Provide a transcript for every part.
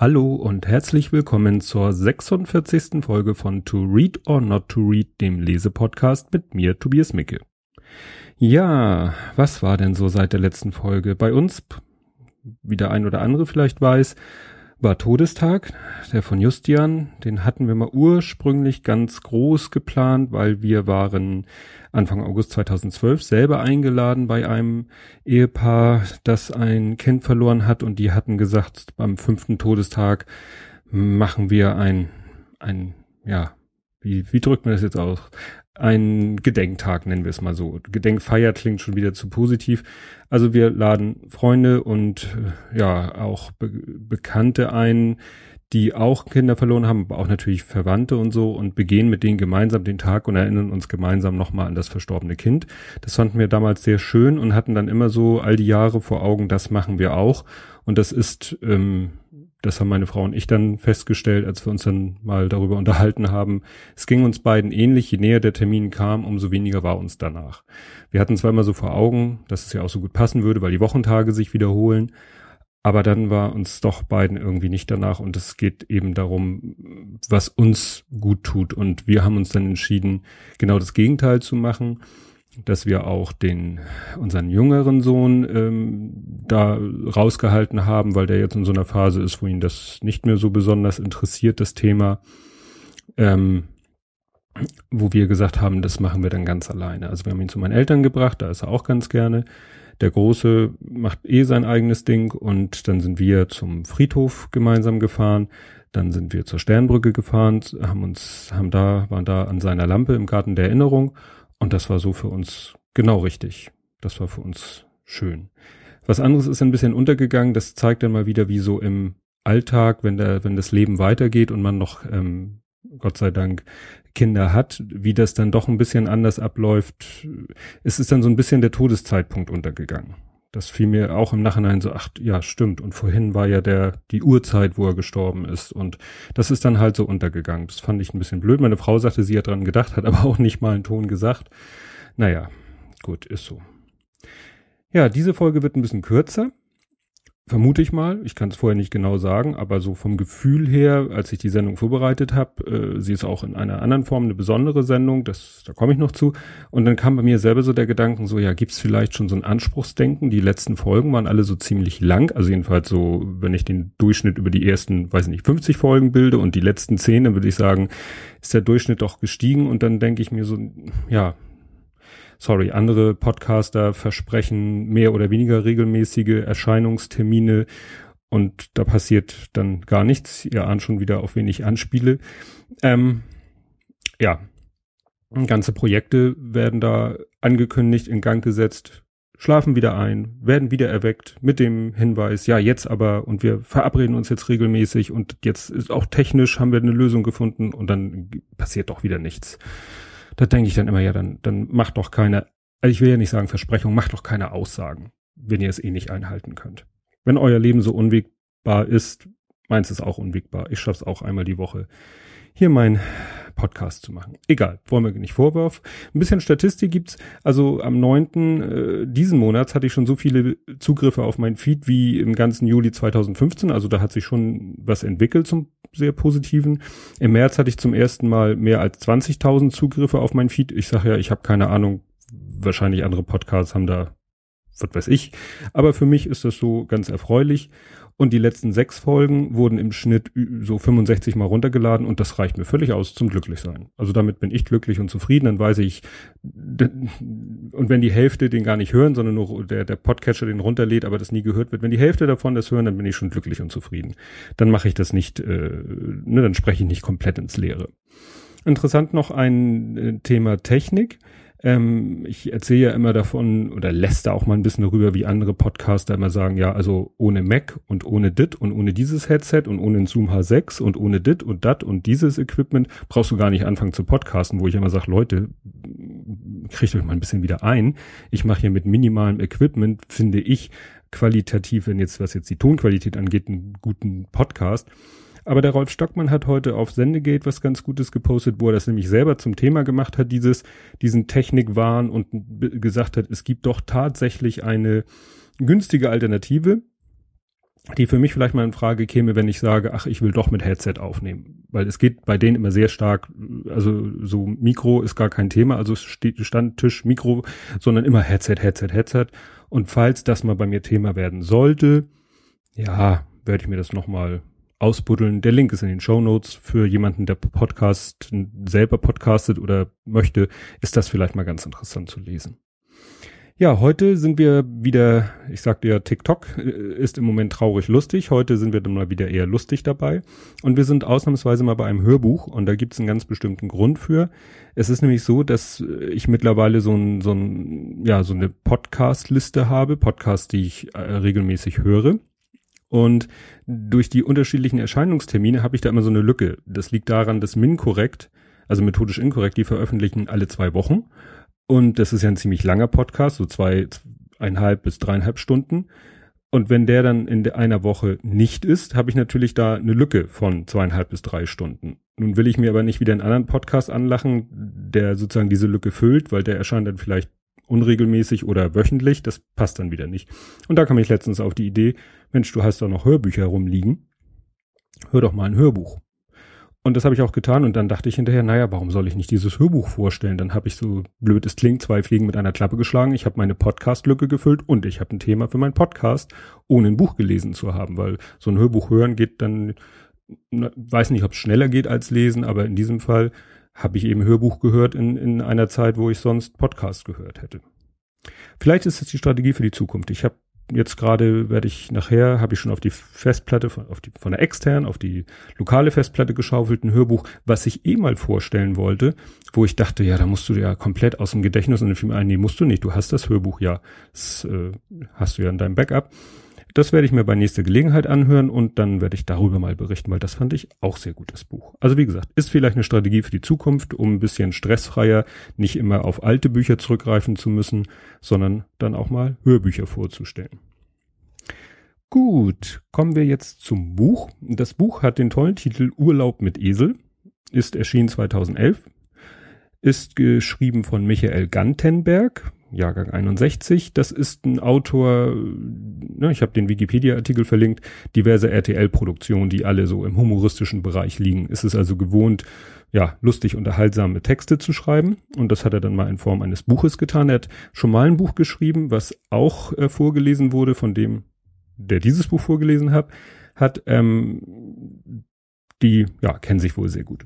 Hallo und herzlich willkommen zur 46. Folge von To Read or Not to Read, dem Lesepodcast mit mir, Tobias Micke. Ja, was war denn so seit der letzten Folge? Bei uns, wie der ein oder andere vielleicht weiß, war Todestag, der von Justian. Den hatten wir mal ursprünglich ganz groß geplant, weil wir waren Anfang August 2012 selber eingeladen bei einem Ehepaar, das ein Kind verloren hat und die hatten gesagt, beim fünften Todestag machen wir ein, ein, ja, wie, wie drückt man das jetzt aus? Ein Gedenktag nennen wir es mal so. Gedenkfeier klingt schon wieder zu positiv. Also wir laden Freunde und ja auch Be Bekannte ein, die auch Kinder verloren haben, aber auch natürlich Verwandte und so und begehen mit denen gemeinsam den Tag und erinnern uns gemeinsam nochmal an das verstorbene Kind. Das fanden wir damals sehr schön und hatten dann immer so all die Jahre vor Augen, das machen wir auch. Und das ist, ähm, das haben meine Frau und ich dann festgestellt, als wir uns dann mal darüber unterhalten haben. Es ging uns beiden ähnlich, je näher der Termin kam, umso weniger war uns danach. Wir hatten zwar immer so vor Augen, dass es ja auch so gut passen würde, weil die Wochentage sich wiederholen. Aber dann war uns doch beiden irgendwie nicht danach und es geht eben darum, was uns gut tut. Und wir haben uns dann entschieden, genau das Gegenteil zu machen, dass wir auch den unseren jüngeren Sohn ähm, da rausgehalten haben, weil der jetzt in so einer Phase ist, wo ihn das nicht mehr so besonders interessiert, das Thema. Ähm, wo wir gesagt haben, das machen wir dann ganz alleine. Also wir haben ihn zu meinen Eltern gebracht, da ist er auch ganz gerne. Der Große macht eh sein eigenes Ding und dann sind wir zum Friedhof gemeinsam gefahren. Dann sind wir zur Sternbrücke gefahren, haben uns, haben da, waren da an seiner Lampe im Garten der Erinnerung und das war so für uns genau richtig. Das war für uns schön. Was anderes ist ein bisschen untergegangen. Das zeigt dann mal wieder, wie so im Alltag, wenn der, wenn das Leben weitergeht und man noch ähm, Gott sei Dank Kinder hat, wie das dann doch ein bisschen anders abläuft. Es ist dann so ein bisschen der Todeszeitpunkt untergegangen. Das fiel mir auch im Nachhinein so, ach ja, stimmt. Und vorhin war ja der, die Uhrzeit, wo er gestorben ist. Und das ist dann halt so untergegangen. Das fand ich ein bisschen blöd. Meine Frau sagte, sie hat dran gedacht, hat aber auch nicht mal einen Ton gesagt. Naja, gut, ist so. Ja, diese Folge wird ein bisschen kürzer. Vermute ich mal. Ich kann es vorher nicht genau sagen, aber so vom Gefühl her, als ich die Sendung vorbereitet habe, äh, sie ist auch in einer anderen Form eine besondere Sendung, das, da komme ich noch zu. Und dann kam bei mir selber so der Gedanken, so ja, gibt's vielleicht schon so ein Anspruchsdenken? Die letzten Folgen waren alle so ziemlich lang, also jedenfalls so, wenn ich den Durchschnitt über die ersten, weiß nicht, 50 Folgen bilde und die letzten 10, dann würde ich sagen, ist der Durchschnitt doch gestiegen und dann denke ich mir so, ja, sorry, andere Podcaster versprechen mehr oder weniger regelmäßige Erscheinungstermine und da passiert dann gar nichts. Ihr ahnt schon wieder, auf wen ich anspiele. Ähm, ja, ganze Projekte werden da angekündigt, in Gang gesetzt, schlafen wieder ein, werden wieder erweckt mit dem Hinweis, ja, jetzt aber und wir verabreden uns jetzt regelmäßig und jetzt ist auch technisch haben wir eine Lösung gefunden und dann passiert doch wieder nichts. Da denke ich dann immer, ja, dann, dann macht doch keine, also ich will ja nicht sagen Versprechung, macht doch keine Aussagen, wenn ihr es eh nicht einhalten könnt. Wenn euer Leben so unwegbar ist, meins ist auch unwegbar. Ich schaff's auch einmal die Woche, hier mein Podcast zu machen. Egal, wollen wir nicht Vorwurf. Ein bisschen Statistik gibt's. Also am neunten Äh, diesen Monats hatte ich schon so viele Zugriffe auf mein Feed wie im ganzen Juli 2015. Also da hat sich schon was entwickelt zum sehr positiven. Im März hatte ich zum ersten Mal mehr als 20.000 Zugriffe auf mein Feed. Ich sage ja, ich habe keine Ahnung. Wahrscheinlich andere Podcasts haben da was weiß ich. Aber für mich ist das so ganz erfreulich. Und die letzten sechs Folgen wurden im Schnitt so 65 mal runtergeladen und das reicht mir völlig aus zum Glücklichsein. Also damit bin ich glücklich und zufrieden. Dann weiß ich, und wenn die Hälfte den gar nicht hören, sondern nur der, der Podcatcher den runterlädt, aber das nie gehört wird, wenn die Hälfte davon das hören, dann bin ich schon glücklich und zufrieden. Dann mache ich das nicht, äh, ne, dann spreche ich nicht komplett ins Leere. Interessant noch ein äh, Thema Technik. Ähm, ich erzähle ja immer davon oder lässt da auch mal ein bisschen darüber, wie andere Podcaster immer sagen, ja, also ohne Mac und ohne dit und ohne dieses Headset und ohne Zoom H6 und ohne dit und dat und dieses Equipment brauchst du gar nicht anfangen zu podcasten, wo ich immer sage, Leute, kriegt euch mal ein bisschen wieder ein. Ich mache hier mit minimalem Equipment, finde ich, qualitativ, wenn jetzt, was jetzt die Tonqualität angeht, einen guten Podcast. Aber der Rolf Stockmann hat heute auf Sendegate was ganz Gutes gepostet, wo er das nämlich selber zum Thema gemacht hat, dieses, diesen Technikwahn und gesagt hat, es gibt doch tatsächlich eine günstige Alternative. die für mich vielleicht mal in Frage käme, wenn ich sage, ach, ich will doch mit Headset aufnehmen. Weil es geht bei denen immer sehr stark, also so Mikro ist gar kein Thema, also Standtisch, Mikro, sondern immer Headset, Headset, Headset. Und falls das mal bei mir Thema werden sollte, ja, werde ich mir das nochmal ausbuddeln. Der Link ist in den Show Notes für jemanden, der Podcast selber podcastet oder möchte, ist das vielleicht mal ganz interessant zu lesen. Ja, heute sind wir wieder, ich sagte ja, TikTok äh, ist im Moment traurig lustig. Heute sind wir dann mal wieder eher lustig dabei. Und wir sind ausnahmsweise mal bei einem Hörbuch und da gibt es einen ganz bestimmten Grund für. Es ist nämlich so, dass ich mittlerweile so ein, so ein, ja, so eine Podcast-Liste habe, Podcasts, die ich äh, regelmäßig höre. Und durch die unterschiedlichen Erscheinungstermine habe ich da immer so eine Lücke. Das liegt daran, dass MinCorrect, also methodisch inkorrekt, die veröffentlichen alle zwei Wochen. Und das ist ja ein ziemlich langer Podcast, so zwei, eineinhalb bis dreieinhalb Stunden. Und wenn der dann in einer Woche nicht ist, habe ich natürlich da eine Lücke von zweieinhalb bis drei Stunden. Nun will ich mir aber nicht wieder einen anderen Podcast anlachen, der sozusagen diese Lücke füllt, weil der erscheint dann vielleicht unregelmäßig oder wöchentlich. Das passt dann wieder nicht. Und da kam ich letztens auf die Idee, Mensch, du hast da noch Hörbücher rumliegen. Hör doch mal ein Hörbuch. Und das habe ich auch getan und dann dachte ich hinterher, naja, warum soll ich nicht dieses Hörbuch vorstellen? Dann habe ich so blöd es klingt, zwei Fliegen mit einer Klappe geschlagen. Ich habe meine Podcast-Lücke gefüllt und ich habe ein Thema für meinen Podcast, ohne ein Buch gelesen zu haben, weil so ein Hörbuch hören geht dann, weiß nicht, ob es schneller geht als lesen, aber in diesem Fall habe ich eben Hörbuch gehört in, in einer Zeit, wo ich sonst Podcast gehört hätte. Vielleicht ist es die Strategie für die Zukunft. Ich habe jetzt gerade werde ich nachher, habe ich schon auf die Festplatte, von, auf die, von der externen, auf die lokale Festplatte geschaufelt, ein Hörbuch, was ich eh mal vorstellen wollte, wo ich dachte, ja, da musst du ja komplett aus dem Gedächtnis und dann fiel mir ein, nee, musst du nicht, du hast das Hörbuch ja, das äh, hast du ja in deinem Backup. Das werde ich mir bei nächster Gelegenheit anhören und dann werde ich darüber mal berichten, weil das fand ich auch sehr gut, das Buch. Also wie gesagt, ist vielleicht eine Strategie für die Zukunft, um ein bisschen stressfreier, nicht immer auf alte Bücher zurückgreifen zu müssen, sondern dann auch mal Hörbücher vorzustellen. Gut, kommen wir jetzt zum Buch. Das Buch hat den tollen Titel Urlaub mit Esel, ist erschienen 2011, ist geschrieben von Michael Gantenberg, Jahrgang 61. Das ist ein Autor, ne, ich habe den Wikipedia-Artikel verlinkt, diverse RTL-Produktionen, die alle so im humoristischen Bereich liegen. Ist es also gewohnt, ja, lustig unterhaltsame Texte zu schreiben. Und das hat er dann mal in Form eines Buches getan. Er hat schon mal ein Buch geschrieben, was auch äh, vorgelesen wurde, von dem, der dieses Buch vorgelesen hat, hat, ähm, die, ja, kennen sich wohl sehr gut.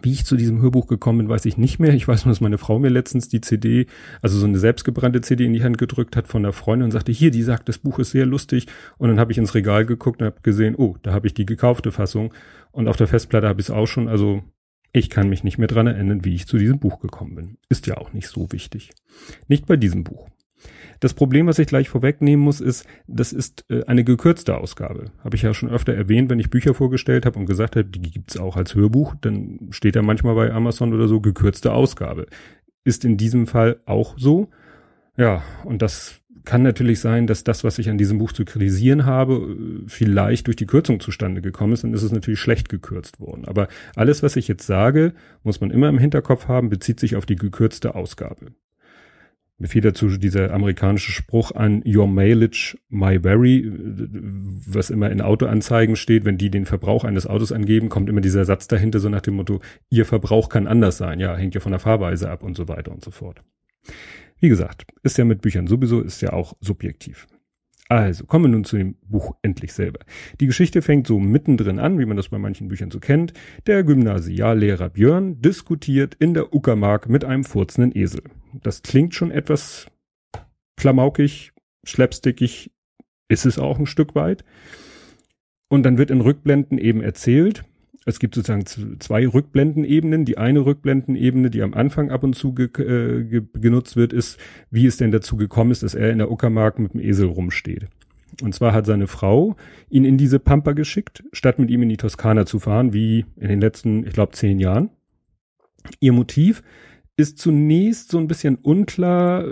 Wie ich zu diesem Hörbuch gekommen bin, weiß ich nicht mehr. Ich weiß nur, dass meine Frau mir letztens die CD, also so eine selbstgebrannte CD in die Hand gedrückt hat von der Freundin und sagte, hier, die sagt, das Buch ist sehr lustig. Und dann habe ich ins Regal geguckt und habe gesehen, oh, da habe ich die gekaufte Fassung. Und auf der Festplatte habe ich es auch schon. Also ich kann mich nicht mehr dran erinnern, wie ich zu diesem Buch gekommen bin. Ist ja auch nicht so wichtig. Nicht bei diesem Buch. Das Problem, was ich gleich vorwegnehmen muss, ist, das ist äh, eine gekürzte Ausgabe. Habe ich ja schon öfter erwähnt, wenn ich Bücher vorgestellt habe und gesagt habe, die gibt's auch als Hörbuch, dann steht da manchmal bei Amazon oder so gekürzte Ausgabe. Ist in diesem Fall auch so. Ja, und das kann natürlich sein, dass das, was ich an diesem Buch zu kritisieren habe, vielleicht durch die Kürzung zustande gekommen ist, dann ist es natürlich schlecht gekürzt worden. Aber alles, was ich jetzt sage, muss man immer im Hinterkopf haben, bezieht sich auf die gekürzte Ausgabe. Mir fiel dazu dieser amerikanische Spruch an Your Mileage, My Very, was immer in Autoanzeigen steht, wenn die den Verbrauch eines Autos angeben, kommt immer dieser Satz dahinter, so nach dem Motto, Ihr Verbrauch kann anders sein. Ja, hängt ja von der Fahrweise ab und so weiter und so fort. Wie gesagt, ist ja mit Büchern sowieso, ist ja auch subjektiv. Also, kommen wir nun zu dem Buch endlich selber. Die Geschichte fängt so mittendrin an, wie man das bei manchen Büchern so kennt. Der Gymnasiallehrer Björn diskutiert in der Uckermark mit einem furzenden Esel. Das klingt schon etwas klamaukig, slapstickig, ist es auch ein Stück weit. Und dann wird in Rückblenden eben erzählt, es gibt sozusagen zwei Rückblendenebenen. Die eine Rückblendenebene, die am Anfang ab und zu ge äh, ge genutzt wird, ist, wie es denn dazu gekommen ist, dass er in der Uckermark mit dem Esel rumsteht. Und zwar hat seine Frau ihn in diese Pampa geschickt, statt mit ihm in die Toskana zu fahren, wie in den letzten, ich glaube, zehn Jahren. Ihr Motiv ist zunächst so ein bisschen unklar.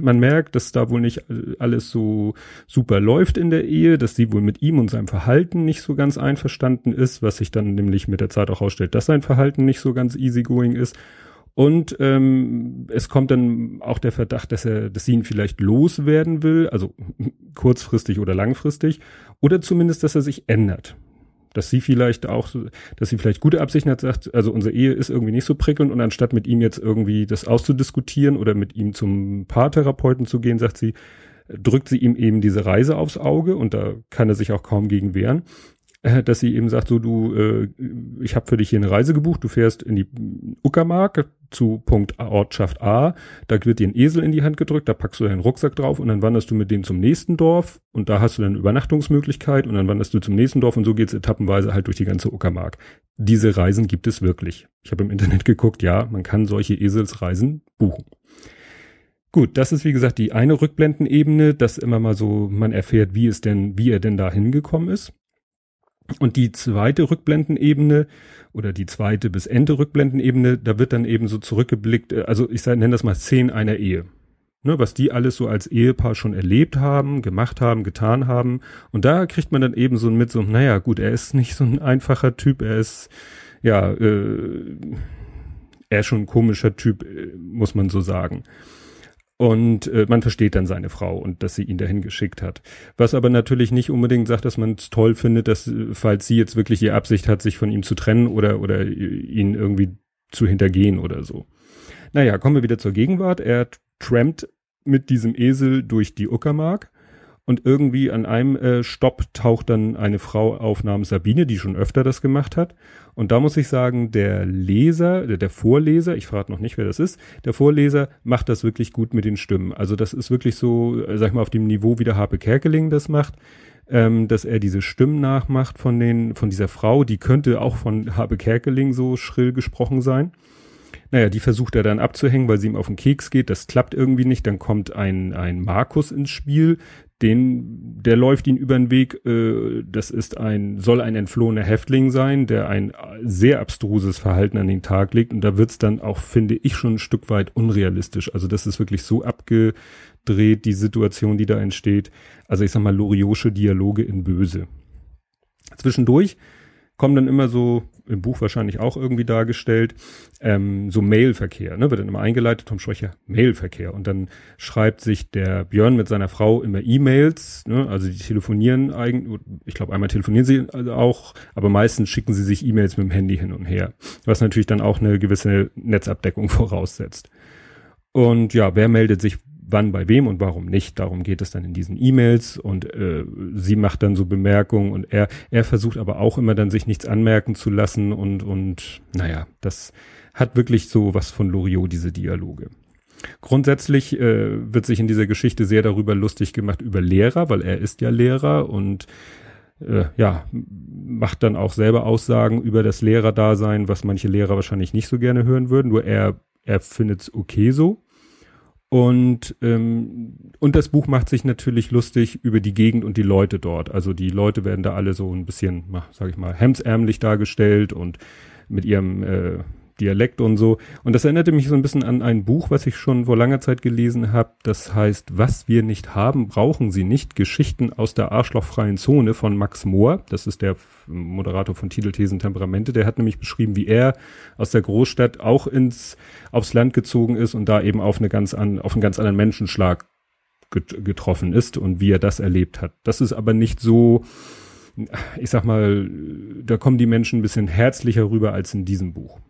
Man merkt, dass da wohl nicht alles so super läuft in der Ehe, dass sie wohl mit ihm und seinem Verhalten nicht so ganz einverstanden ist, was sich dann nämlich mit der Zeit auch ausstellt, dass sein Verhalten nicht so ganz easygoing ist. Und ähm, es kommt dann auch der Verdacht, dass er, dass sie ihn vielleicht loswerden will. Also kurzfristig oder langfristig, oder zumindest, dass er sich ändert. Dass sie vielleicht auch, dass sie vielleicht gute Absichten hat, sagt, also unsere Ehe ist irgendwie nicht so prickelnd und anstatt mit ihm jetzt irgendwie das auszudiskutieren oder mit ihm zum Paartherapeuten zu gehen, sagt sie, drückt sie ihm eben diese Reise aufs Auge und da kann er sich auch kaum gegen wehren. Dass sie eben sagt, so du, äh, ich habe für dich hier eine Reise gebucht, du fährst in die Uckermark zu Punkt Ortschaft A, da wird dir ein Esel in die Hand gedrückt, da packst du deinen Rucksack drauf und dann wanderst du mit dem zum nächsten Dorf und da hast du dann Übernachtungsmöglichkeit und dann wanderst du zum nächsten Dorf und so geht's etappenweise halt durch die ganze Uckermark. Diese Reisen gibt es wirklich. Ich habe im Internet geguckt, ja, man kann solche Eselsreisen buchen. Gut, das ist wie gesagt die eine Rückblendenebene, dass immer mal so man erfährt, wie es denn, wie er denn da hingekommen ist. Und die zweite Rückblendenebene oder die zweite bis Ende Rückblendenebene, da wird dann eben so zurückgeblickt, äh, also ich nenne das mal Szenen einer Ehe. Ne, was die alles so als Ehepaar schon erlebt haben, gemacht haben, getan haben. Und da kriegt man dann eben so mit so, naja, gut, er ist nicht so ein einfacher Typ, er ist, ja, äh, er ist schon ein komischer Typ, äh, muss man so sagen. Und äh, man versteht dann seine Frau und dass sie ihn dahin geschickt hat. Was aber natürlich nicht unbedingt sagt, dass man es toll findet, dass, äh, falls sie jetzt wirklich die Absicht hat, sich von ihm zu trennen oder, oder ihn irgendwie zu hintergehen oder so. Naja, kommen wir wieder zur Gegenwart. Er trampt mit diesem Esel durch die Uckermark und irgendwie an einem äh, Stopp taucht dann eine Frau auf namens Sabine, die schon öfter das gemacht hat und da muss ich sagen, der Leser, der, Vorleser, ich frage noch nicht, wer das ist, der Vorleser macht das wirklich gut mit den Stimmen. Also das ist wirklich so, äh, sag ich mal, auf dem Niveau, wie der Harpe Kerkeling das macht, ähm, dass er diese Stimmen nachmacht von den, von dieser Frau, die könnte auch von Harpe Kerkeling so schrill gesprochen sein. Naja, die versucht er dann abzuhängen, weil sie ihm auf den Keks geht. Das klappt irgendwie nicht. Dann kommt ein, ein Markus ins Spiel, den, der läuft ihn über den Weg. Äh, das ist ein, soll ein entflohener Häftling sein, der ein sehr abstruses Verhalten an den Tag legt. Und da wird's dann auch, finde ich, schon ein Stück weit unrealistisch. Also das ist wirklich so abgedreht, die Situation, die da entsteht. Also ich sag mal, Loriosche Dialoge in Böse. Zwischendurch kommen dann immer so, im Buch wahrscheinlich auch irgendwie dargestellt, ähm, so Mailverkehr, ne, wird dann immer eingeleitet, Tom Schwächer, Mailverkehr. Und dann schreibt sich der Björn mit seiner Frau immer E-Mails, ne, also die telefonieren eigentlich, ich glaube einmal telefonieren sie also auch, aber meistens schicken sie sich E-Mails mit dem Handy hin und her, was natürlich dann auch eine gewisse Netzabdeckung voraussetzt. Und ja, wer meldet sich wann bei wem und warum nicht. Darum geht es dann in diesen E-Mails und äh, sie macht dann so Bemerkungen und er er versucht aber auch immer dann sich nichts anmerken zu lassen und und naja, das hat wirklich so was von Loriot diese Dialoge. Grundsätzlich äh, wird sich in dieser Geschichte sehr darüber lustig gemacht über Lehrer, weil er ist ja Lehrer und äh, ja, macht dann auch selber Aussagen über das Lehrerdasein, was manche Lehrer wahrscheinlich nicht so gerne hören würden, nur er, er findet es okay so. Und, ähm, und das Buch macht sich natürlich lustig über die Gegend und die Leute dort. Also die Leute werden da alle so ein bisschen, sag ich mal, hemsärmlich dargestellt und mit ihrem äh, Dialekt und so. Und das erinnerte mich so ein bisschen an ein Buch, was ich schon vor langer Zeit gelesen habe. Das heißt, Was wir nicht haben, brauchen sie nicht. Geschichten aus der arschlochfreien Zone von Max Mohr. Das ist der Moderator von Titelthesen Temperamente. Der hat nämlich beschrieben, wie er aus der Großstadt auch ins, aufs Land gezogen ist und da eben auf eine ganz an, auf einen ganz anderen Menschenschlag getroffen ist und wie er das erlebt hat. Das ist aber nicht so, ich sag mal, da kommen die Menschen ein bisschen herzlicher rüber als in diesem Buch.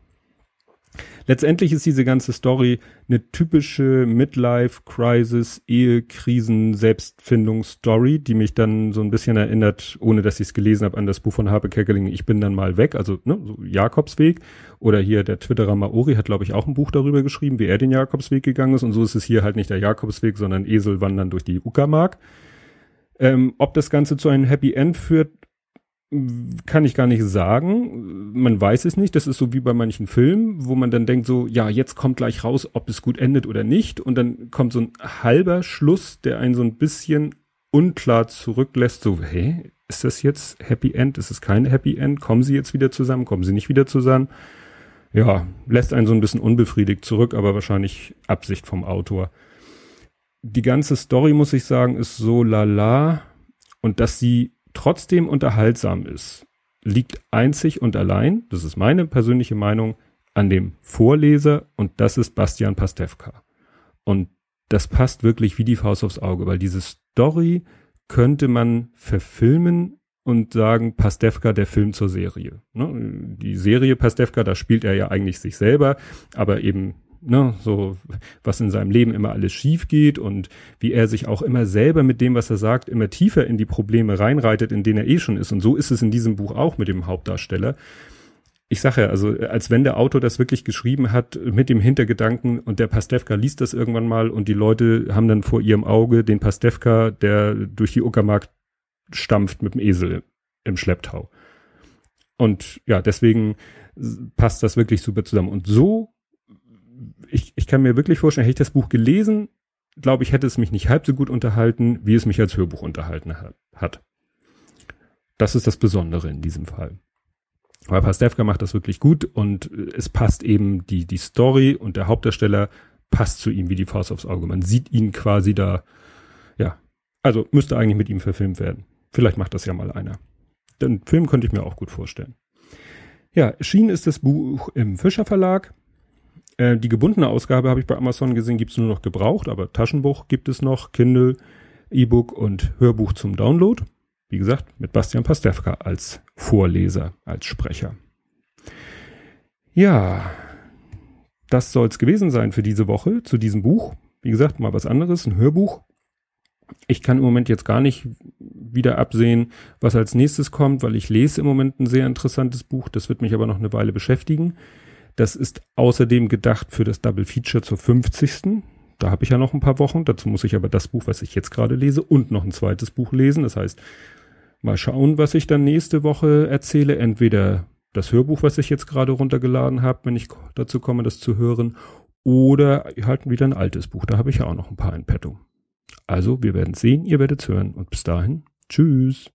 Letztendlich ist diese ganze Story eine typische Midlife-Crisis, Ehekrisen, Selbstfindungsstory, die mich dann so ein bisschen erinnert, ohne dass ich es gelesen habe, an das Buch von Harpe Kerkeling, Ich bin dann mal weg, also ne, so Jakobsweg. Oder hier der Twitterer Maori hat, glaube ich, auch ein Buch darüber geschrieben, wie er den Jakobsweg gegangen ist. Und so ist es hier halt nicht der Jakobsweg, sondern Esel wandern durch die Uckermark. Ähm, ob das Ganze zu einem Happy End führt, kann ich gar nicht sagen. Man weiß es nicht. Das ist so wie bei manchen Filmen, wo man dann denkt so, ja, jetzt kommt gleich raus, ob es gut endet oder nicht. Und dann kommt so ein halber Schluss, der einen so ein bisschen unklar zurücklässt. So, hä, ist das jetzt Happy End? Ist es kein Happy End? Kommen sie jetzt wieder zusammen? Kommen sie nicht wieder zusammen? Ja, lässt einen so ein bisschen unbefriedigt zurück, aber wahrscheinlich Absicht vom Autor. Die ganze Story, muss ich sagen, ist so lala. Und dass sie trotzdem unterhaltsam ist, liegt einzig und allein, das ist meine persönliche Meinung, an dem Vorleser und das ist Bastian Pastewka. Und das passt wirklich wie die Faust aufs Auge, weil diese Story könnte man verfilmen und sagen, Pastewka der Film zur Serie. Ne? Die Serie Pastewka, da spielt er ja eigentlich sich selber, aber eben ne, so was in seinem Leben immer alles schief geht und wie er sich auch immer selber mit dem, was er sagt, immer tiefer in die Probleme reinreitet, in denen er eh schon ist. Und so ist es in diesem Buch auch mit dem Hauptdarsteller. Ich sage ja, also als wenn der Autor das wirklich geschrieben hat mit dem Hintergedanken und der Pastewka liest das irgendwann mal und die Leute haben dann vor ihrem Auge den Pastewka, der durch die Uckermark stampft mit dem Esel im Schlepptau. Und ja, deswegen passt das wirklich super zusammen. Und so ich, ich kann mir wirklich vorstellen, hätte ich das Buch gelesen, glaube ich, hätte es mich nicht halb so gut unterhalten, wie es mich als Hörbuch unterhalten hat. Das ist das Besondere in diesem Fall. Aber Pastewka macht das wirklich gut und es passt eben die, die Story und der Hauptdarsteller passt zu ihm wie die Faust aufs Auge. Man sieht ihn quasi da, ja, also müsste eigentlich mit ihm verfilmt werden. Vielleicht macht das ja mal einer. Den Film könnte ich mir auch gut vorstellen. Ja, erschienen ist das Buch im Fischer Verlag. Äh, die gebundene Ausgabe habe ich bei Amazon gesehen, gibt es nur noch gebraucht, aber Taschenbuch gibt es noch, Kindle, E-Book und Hörbuch zum Download. Wie gesagt, mit Bastian Pastewka als Vorleser, als Sprecher. Ja, das soll es gewesen sein für diese Woche zu diesem Buch. Wie gesagt, mal was anderes, ein Hörbuch. Ich kann im Moment jetzt gar nicht wieder absehen, was als nächstes kommt, weil ich lese im Moment ein sehr interessantes Buch. Das wird mich aber noch eine Weile beschäftigen. Das ist außerdem gedacht für das Double Feature zur 50. Da habe ich ja noch ein paar Wochen. Dazu muss ich aber das Buch, was ich jetzt gerade lese, und noch ein zweites Buch lesen. Das heißt, mal schauen, was ich dann nächste Woche erzähle. Entweder das Hörbuch, was ich jetzt gerade runtergeladen habe, wenn ich dazu komme, das zu hören, oder halt wieder ein altes Buch. Da habe ich ja auch noch ein paar in petto. Also, wir werden sehen, ihr werdet hören und bis dahin, tschüss.